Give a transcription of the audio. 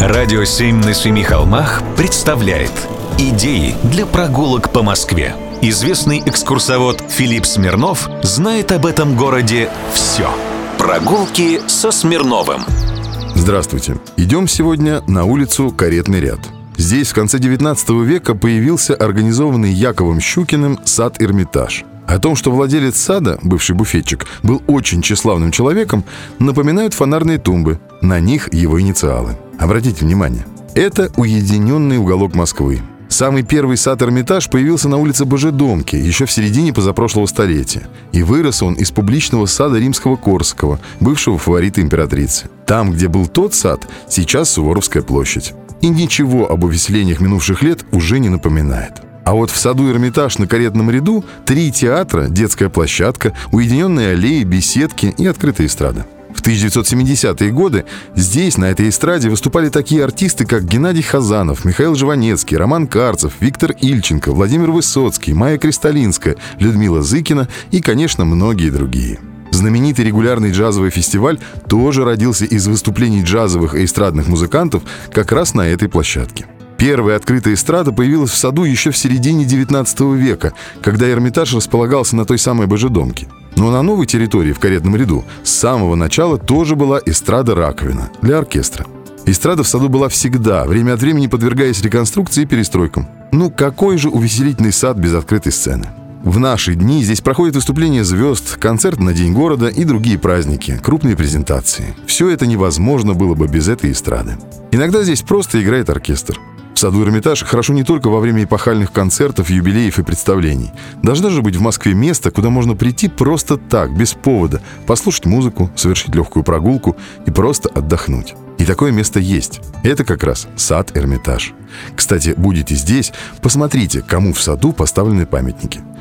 Радио «Семь на семи холмах» представляет Идеи для прогулок по Москве. Известный экскурсовод Филипп Смирнов знает об этом городе все. Прогулки со Смирновым. Здравствуйте. Идем сегодня на улицу Каретный ряд. Здесь в конце 19 века появился организованный Яковом Щукиным сад «Эрмитаж». О том, что владелец сада, бывший буфетчик, был очень тщеславным человеком, напоминают фонарные тумбы. На них его инициалы. Обратите внимание. Это уединенный уголок Москвы. Самый первый сад-эрмитаж появился на улице Божедомки еще в середине позапрошлого столетия. И вырос он из публичного сада римского Корсакова, бывшего фаворита императрицы. Там, где был тот сад, сейчас Суворовская площадь. И ничего об увеселениях минувших лет уже не напоминает. А вот в саду Эрмитаж на каретном ряду три театра, детская площадка, уединенные аллеи, беседки и открытая эстрада. В 1970-е годы здесь, на этой эстраде, выступали такие артисты, как Геннадий Хазанов, Михаил Жванецкий, Роман Карцев, Виктор Ильченко, Владимир Высоцкий, Майя Кристалинская, Людмила Зыкина и, конечно, многие другие. Знаменитый регулярный джазовый фестиваль тоже родился из выступлений джазовых и эстрадных музыкантов как раз на этой площадке. Первая открытая эстрада появилась в саду еще в середине 19 века, когда Эрмитаж располагался на той самой Божедомке. Но на новой территории в каретном ряду с самого начала тоже была эстрада «Раковина» для оркестра. Эстрада в саду была всегда, время от времени подвергаясь реконструкции и перестройкам. Ну какой же увеселительный сад без открытой сцены? В наши дни здесь проходят выступления звезд, концерт на День города и другие праздники, крупные презентации. Все это невозможно было бы без этой эстрады. Иногда здесь просто играет оркестр саду Эрмитаж хорошо не только во время эпохальных концертов, юбилеев и представлений. Должно же быть в Москве место, куда можно прийти просто так, без повода, послушать музыку, совершить легкую прогулку и просто отдохнуть. И такое место есть. Это как раз сад Эрмитаж. Кстати, будете здесь, посмотрите, кому в саду поставлены памятники.